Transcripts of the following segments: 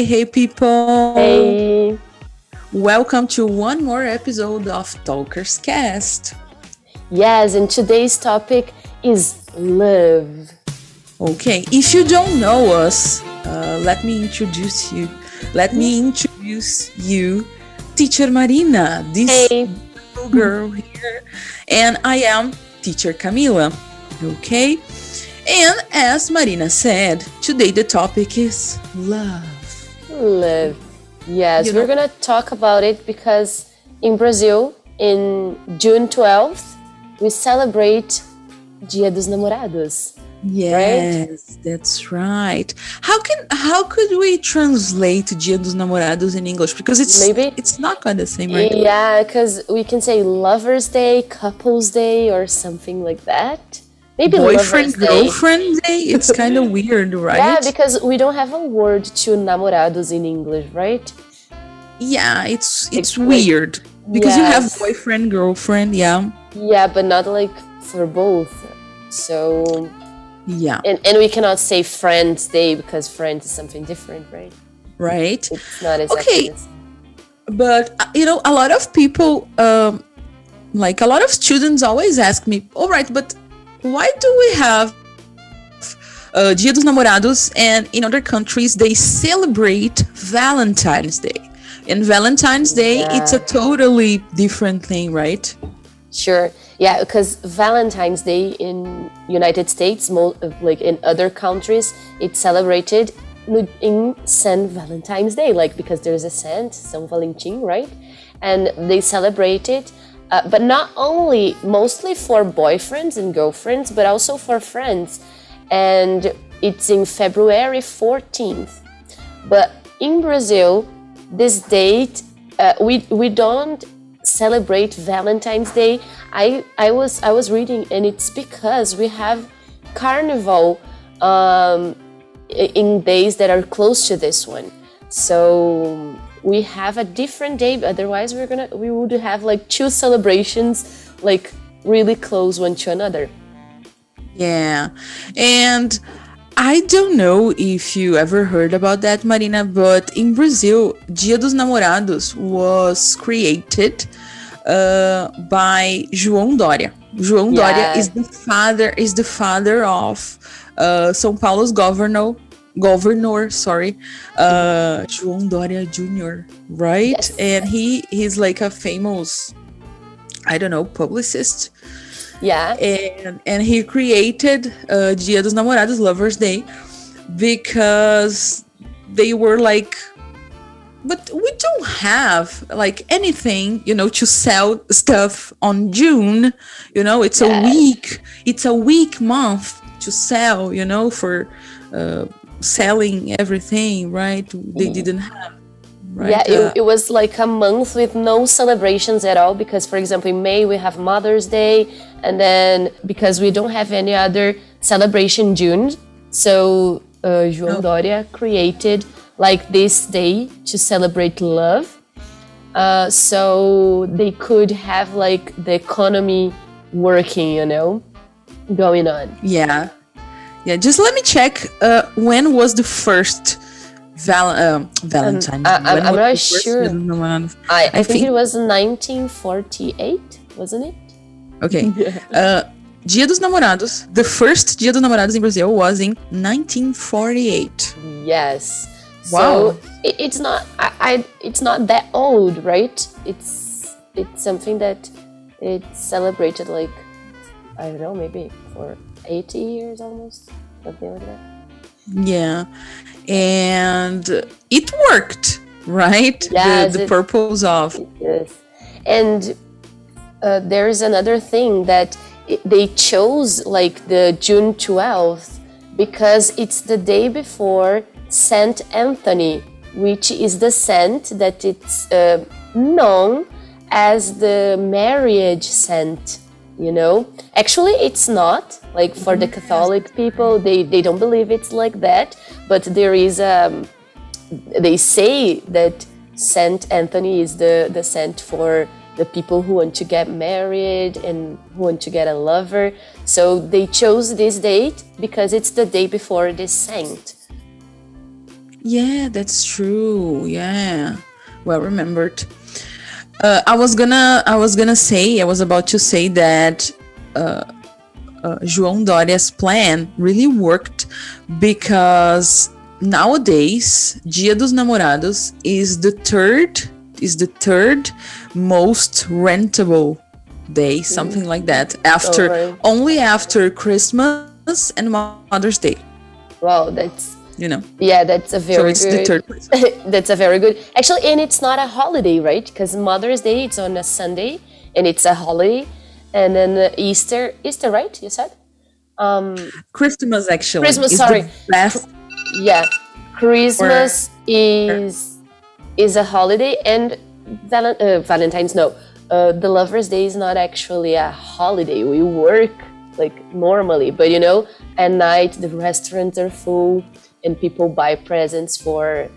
Hi, hey people. Hey. Welcome to one more episode of Talkers Cast. Yes, and today's topic is love. Okay, if you don't know us, uh, let me introduce you. Let me introduce you, Teacher Marina, this Hey. little girl here, and I am Teacher Camila. Okay, and as Marina said, today the topic is love. Love. Yes, You we're gonna talk about it because in Brazil, in June 12th, we celebrate Dia dos Namorados. Yes, that's right. How can how could we translate Dia dos Namorados in English? Because it's Maybe- it's not quite the same, right? Yeah, because we can say Lover's Day, Couple's Day, or something like that. Maybe Boyfriend girlfriend day. It's kind of weird, right? Yeah, because we don't have a word to namorados in English, right? Yeah, it's it's Like- weird because you have boyfriend girlfriend. Yeah, Yeah, but not like for both. So yeah, and, and we cannot say Friends Day because Friends is something different, right? right. It's not exactly Okay. But uh, you know, a lot of people, um, like a lot of students, always ask me, "All right, but why do we have uh, Dia dos Namorados and in other countries they celebrate Valentine's Day?" And Valentine's Day, it's a totally different thing, right? Sure. Yeah, because Valentine's Day in United States, like in other countries, it's celebrated in Saint Valentine's Day, like because there's a saint, Saint Valentin, right? And they celebrate it, uh, but not only mostly for boyfriends and girlfriends, but also for friends. And it's in February 14th. But in Brazil, this date uh, we we don't celebrate Valentine's Day. I I was I was reading, and it's because we have Carnival um, in days that are close to this one. So we have a different day. Otherwise, we're gonna we would have like two celebrations like really close one to another. Yeah. And I don't know if you ever heard about that, Marina, but in Brazil, Dia dos Namorados was created uh, by João Dória. João Yeah. Dória is the father is the father of uh, São Paulo's governor governor sorry uh João Dória Jr. right Yes. and he he's like a famous I don't know publicist Yeah. and and he created uh, Dia dos Namorados, Lovers Day, because they were like, but we don't have like anything, you know, to sell stuff on June. You know, it's a weak, it's a weak month to sell. You know, for uh, selling everything, right? They didn't have. Right? Yeah, uh, it, it was like a month with no celebrations at all because, for example, in May we have Mother's Day, and then because we don't have any other celebration in June, so uh, João No. Doria created like this day to celebrate love. Uh, so they could have like the economy working, you know, going on. Yeah. Yeah, just let me check uh, when was the first val- um, Valentine. I- I'm- I'm not sure. Namorados? I, I, I think, think- it was 1948, wasn't it? Okay. Uh, Dia dos Namorados, the first Dia dos Namorados in Brazil was in 1948. Yes. Wow. So it, it's not I, I it's not that old, right? It's it's something that it's celebrated like I don't know, maybe for 80 years almost, something like that. Yeah. And it worked, right? Yes, the the it- purpose of. Yes. And uh, there is another thing that it, they chose like the June 12th because it's the day before Saint Anthony, which is the saint that it's uh, known as the marriage saint. You know, actually, it's not like for the Catholic people. They they don't believe it's like that, but there is um, they say that Saint Anthony is the, the saint for the people who want to get married and who want to get a lover. So they chose this date because it's the day before this saint. Yeah, that's true. Yeah, well remembered. Uh, I was gonna, I was gonna say, I was about to say that uh, uh, João Doria's plan really worked because nowadays Dia dos Namorados is the third is the third most rentable day, something like that, after right. only after Christmas and Mother's Day. Wow, that's You know, yeah, that's a so very it's the good. third place. that's a very good. Actually, and it's not a holiday, right? Because Mother's Day it's on a Sunday, and it's a holiday, and then Easter, Easter, right? You said. Um, Christmas actually. Christmas, sorry. The best. yeah, Christmas is is a holiday, and Val- uh, Valentine's no, uh, the Lovers' Day is not actually a holiday. We work like normally, but you know, at night the restaurants are full, and people buy presents for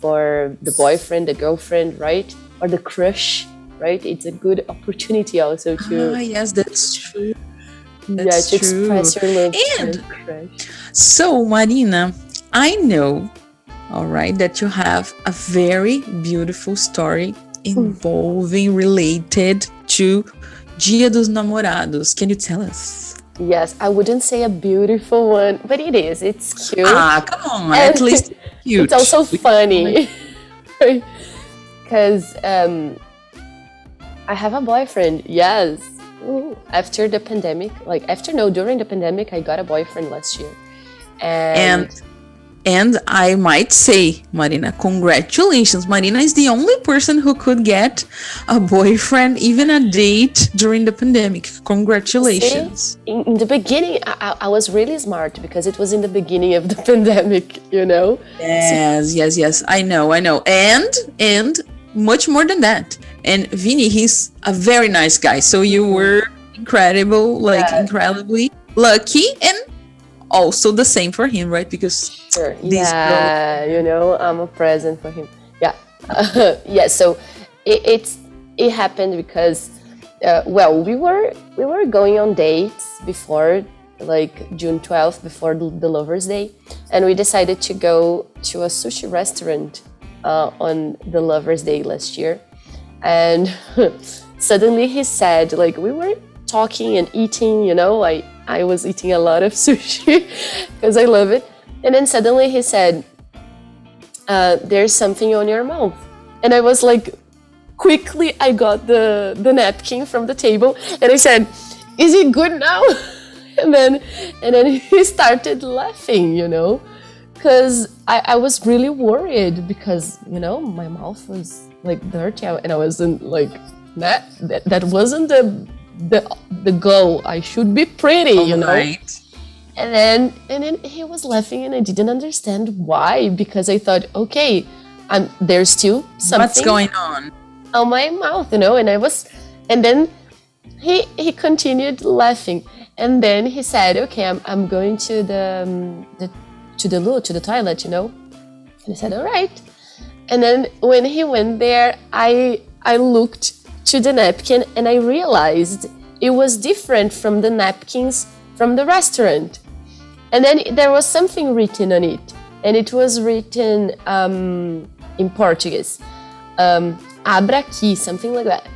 for the boyfriend, the girlfriend, right, or the crush, right? It's a good opportunity also to Ah, yes, that's true. yeah to true. express your love And- for your crush. So, Marina, I know, all right, that you have a very beautiful story involving related to Dia dos Namorados. Can you tell us? Yes, I wouldn't say a beautiful one, but it is. It's cute. Ah, come on, And at least cute. it's also funny. Because um, I have a boyfriend, yes. Ooh, After the pandemic, like after no, during the pandemic, I got a boyfriend last year. And, And and I might say, Marina, congratulations. Marina is the only person who could get a boyfriend, even a date during the pandemic. Congratulations. in, in the beginning, I, I- was really smart because it was in the beginning of the pandemic, you know? Yes, yes, yes. I know, I know. And and much more than that. And Vini, he's a very nice guy. So you mm-hmm. were incredible, like Yeah. incredibly lucky and also the same for him, right? Because Sure. Yeah, you know, I'm a present for him. Yeah, yeah. So it, it's it happened because, uh, well, we were we were going on dates before like June 12th, before the, the Lovers' Day, and we decided to go to a sushi restaurant uh, on the Lovers' Day last year, and suddenly he said, like, we were talking and eating, you know, I I was eating a lot of sushi because I love it. And then suddenly he said, uh, "There's something on your mouth," and I was like, quickly I got the the napkin from the table and I said, "Is it good now?" and then and then he started laughing, you know, because I, I was really worried because you know my mouth was like dirty and I wasn't like that that, that wasn't the the the goal. I should be pretty, you know. right. And then and then he was laughing and I didn't understand why because I thought, okay, I'm there's still something What's going on? on my mouth, you know, and I was and then he he continued laughing and then he said, Okay, I'm I'm going to the um, the to the loo, to the toilet, you know. And I said, All right. And then when he went there, I I looked to the napkin and I realized it was different from the napkins from the restaurant. And then there was something written on it, and it was written um, in Portuguese. Um, abra aqui, something like that.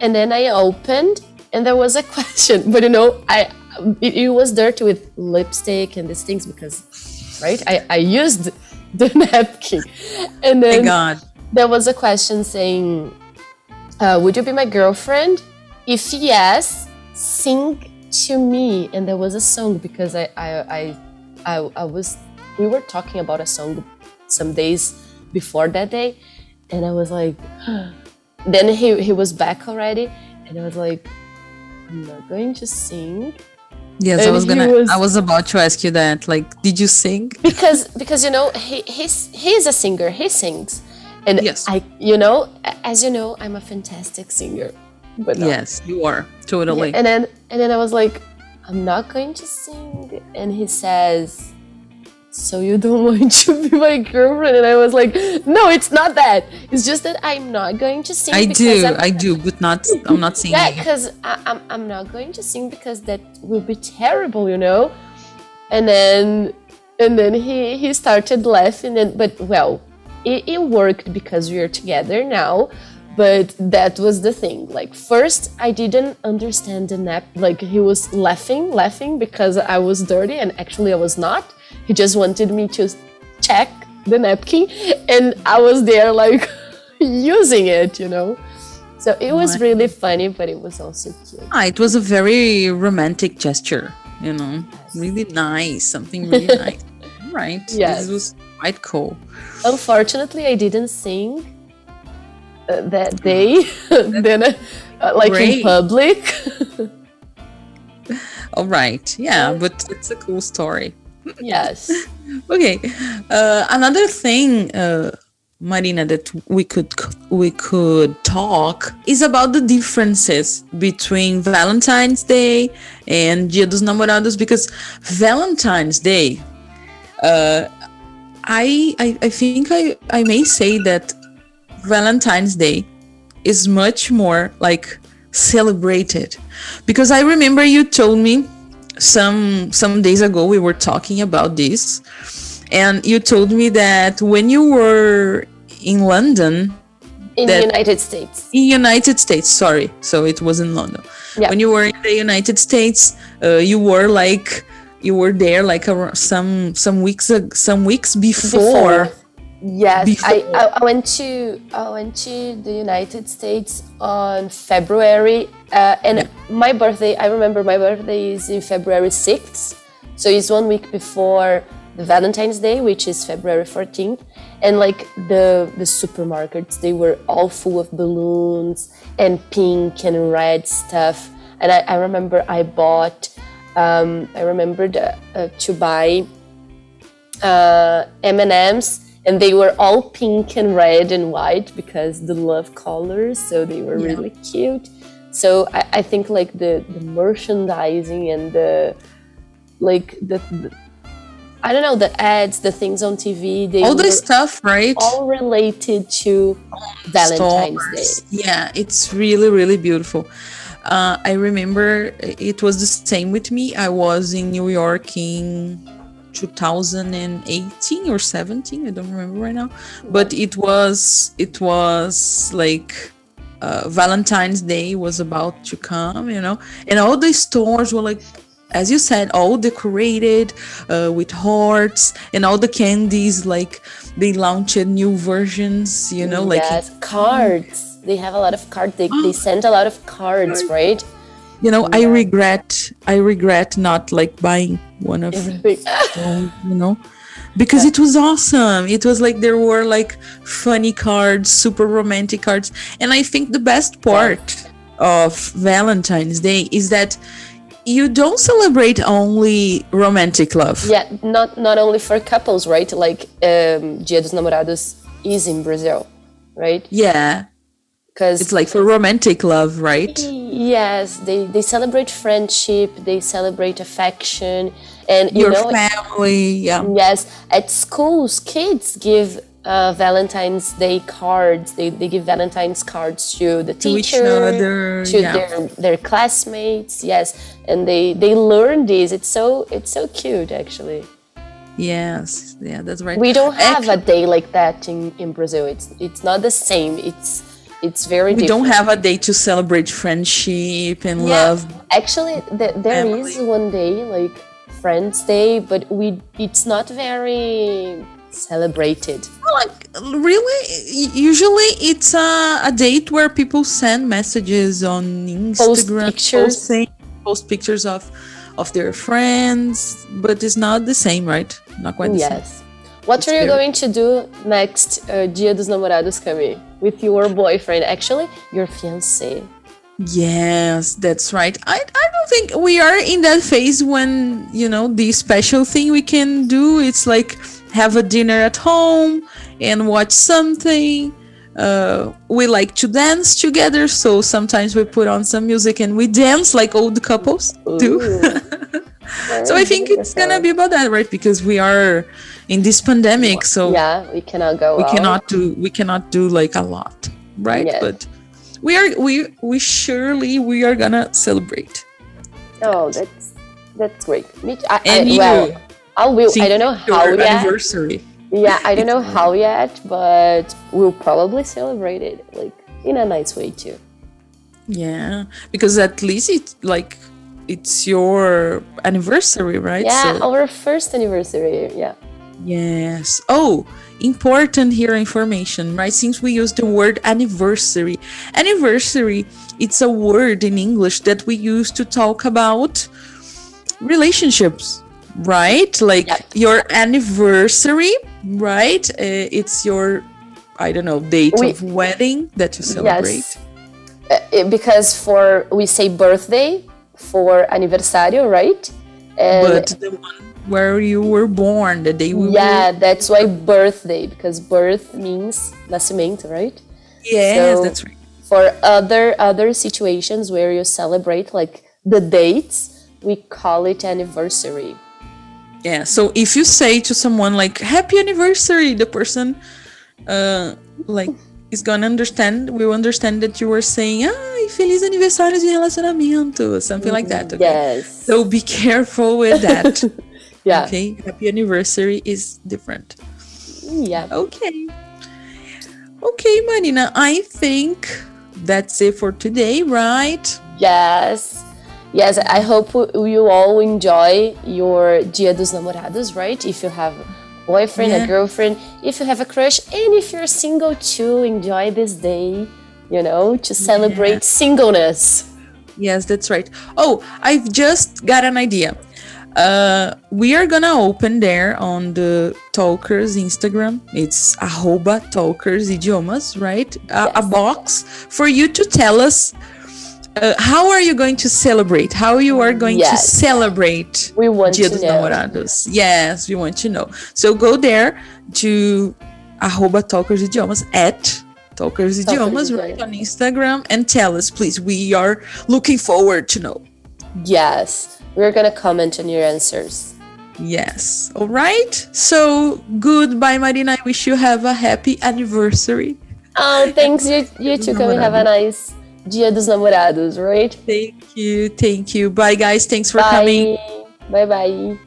And then I opened, and there was a question, but you know, I it, it was dirty with lipstick and these things because, right? I, I used the napkin, and then God. there was a question saying, uh, "Would you be my girlfriend? If yes, sing to me." And there was a song because I I I I, I was we were talking about a song some days before that day, and I was like, then he he was back already, and I was like, I'm not going to sing Yes, I was gonna. was- I was about to ask you that. Like, did you sing? because because you know he he's he's a singer he sings and Yes. i you know as you know i'm a fantastic singer but no. Yes, you are totally. and then and then i was like i'm not going to sing and he says so you don't want to be my girlfriend and i was like no it's not that it's just that i'm not going to sing I do, I'm, I do, but not. I'm not singing. yeah because I'm, I'm not going to sing because that will be terrible you know and then and then he he started laughing and but well it, it worked because we are together now but that was the thing. Like first i didn't understand the nap like he was laughing laughing because i was dirty and actually i was not. He just wanted me to check the napkin and i was there like using it you know? So it was really funny but it was also cute. Ah, it was a very romantic gesture, you know, really nice, something really nice. Right. Yes. This was quite cool. Unfortunately, I didn't sing uh, that day, then uh, like in public. All right. Yeah, but it's a cool story. yes. Okay. Uh, another thing, uh, Marina, that we could we could talk is about the differences between Valentine's Day and Dia dos Namorados because Valentine's Day, uh, I, I I think I I may say that Valentine's Day is much more like celebrated because I remember you told me some some days ago we were talking about this and you told me that when you were in London In the United States. in United States sorry so it was in London Yeah. when you were in the United States uh, you were like you were there like ar- some some weeks some weeks before, Yes, I, Before. I I went to I went to the United States on February, uh, and my birthday. I remember my birthday is in February sixth, so it's one week before the Valentine's Day, which is February fourteenth. And like the the supermarkets, they were all full of balloons and pink and red stuff. And I, I remember I bought. Um, I remembered uh, uh, to buy uh, M&Ms and they were all pink and red and white because the love colors so they were Yeah. really cute so I, I think like the, the merchandising and the like the, the I don't know the ads the things on TV they all this stuff right all related to Valentine's stores. Day Yeah, it's really, really beautiful. Uh, I remember it was the same with me. I was in New York in 2018 or 17. I don't remember right now, but it was it was like uh, Valentine's Day was about to come, you know, and all the stores were like. As you said, all decorated uh, with hearts and all the candies. Like they launched new versions, you know, like yes cards they have a lot of cards they, they send a lot of cards right. you know i regret i regret not like buying one of Everything. those you know? Because it was awesome. It was like there were like funny cards super romantic cards. And i think the best part of valentine's day is that you don't celebrate only romantic love. Yeah, not not only for couples, right? Like um, Dia dos Namorados is in Brazil, right? yeah Because it's like for romantic love right yes, they they celebrate friendship, they celebrate affection, and you your know, family yeah yes, at schools, kids give. Uh, Valentine's Day cards. They, they give Valentine's cards to the To each teacher, other, to yeah. their their classmates. Yes, and they they learn this. It's so it's so cute, actually. yes yeah that's right We don't have Actually- a day like that in, in Brazil. It's it's not the same. It's it's very we different. don't have a day to celebrate friendship and Yeah, love Actually, th- there is one day like Friends Day, but we it's not very celebrated. Oh, like really usually it's a, a date where people send messages on instagram post pictures. posting- post pictures of of their friends but it's not the same right not quite the same Yes. What It's are you going to do next uh, Dia dos Namorados coming with your boyfriend? Actually, your fiancé. yes that's right. I, I don't think we are in that phase when you know the special thing we can do it's like have a dinner at home and watch something. Uh, we like to dance together so sometimes we put on some music and we dance like old couples do. So i think it's gonna be about that right? Because we are in this pandemic so Yeah, we cannot go. we out. cannot do we cannot do like a lot right Yes. but we are we we surely we are gonna celebrate Oh, that's that's great. Me, I, And I, you? well, I will. I don't know how yet. anniversary. Yeah, I don't know how yet, but we'll probably celebrate it like in a nice way too. Yeah, because at least it's like it's your anniversary, right? Yeah, So- our first anniversary. Yeah. Yes. Oh, important here information, right? Since we use the word anniversary. Anniversary, it's a word in English that we use to talk about relationships, right? Like Yeah. your anniversary, right? Uh, it's your I don't know, date We- of wedding that you celebrate. Yes. Uh, because for we say birthday for aniversario, right? And But the one where you were born, the day we yeah, were that's why birthday because birth means nascimento, right? Yes, so- that's right. For other other situations where you celebrate like the dates, we call it anniversary. Yeah. So if you say to someone like "Happy anniversary," the person, uh, like is gonna understand. Will understand that you were saying "Ai, feliz aniversário de relacionamento," something like that. Okay? Yes. So be careful with that. yeah. okay. Happy anniversary is different. Yeah. Okay. Okay, Marina. I think that's it for today, right? Yes. Yes, I hope you all enjoy your Dia dos Namorados, right? If you have a boyfriend, Yeah. a girlfriend, if you have a crush, and if you're single too, enjoy this day, you know, to celebrate singleness. Yes, that's right. Oh, I've just got an idea. Uh, we are gonna open there on the Talkers Instagram. It's arroba Talkers Idiomas, right? A, a box for you to tell us uh, how are you going to celebrate? How you are going to Yes. celebrate We want Dia to dos know. Namorados? Yes, we want to know. So go there to arroba Talkers Idiomas at Talkers Idiomas, right Idiomas. on Instagram, and tell us, please. We are looking forward to know. Yes, we're gonna comment on your answers. Yes. All right. So goodbye, Marina. I wish you have a happy anniversary. Oh, thanks. You, you too can we have a nice Dia dos Namorados, right? Thank you. Thank you. Bye, guys. Thanks for coming. Bye. Bye bye.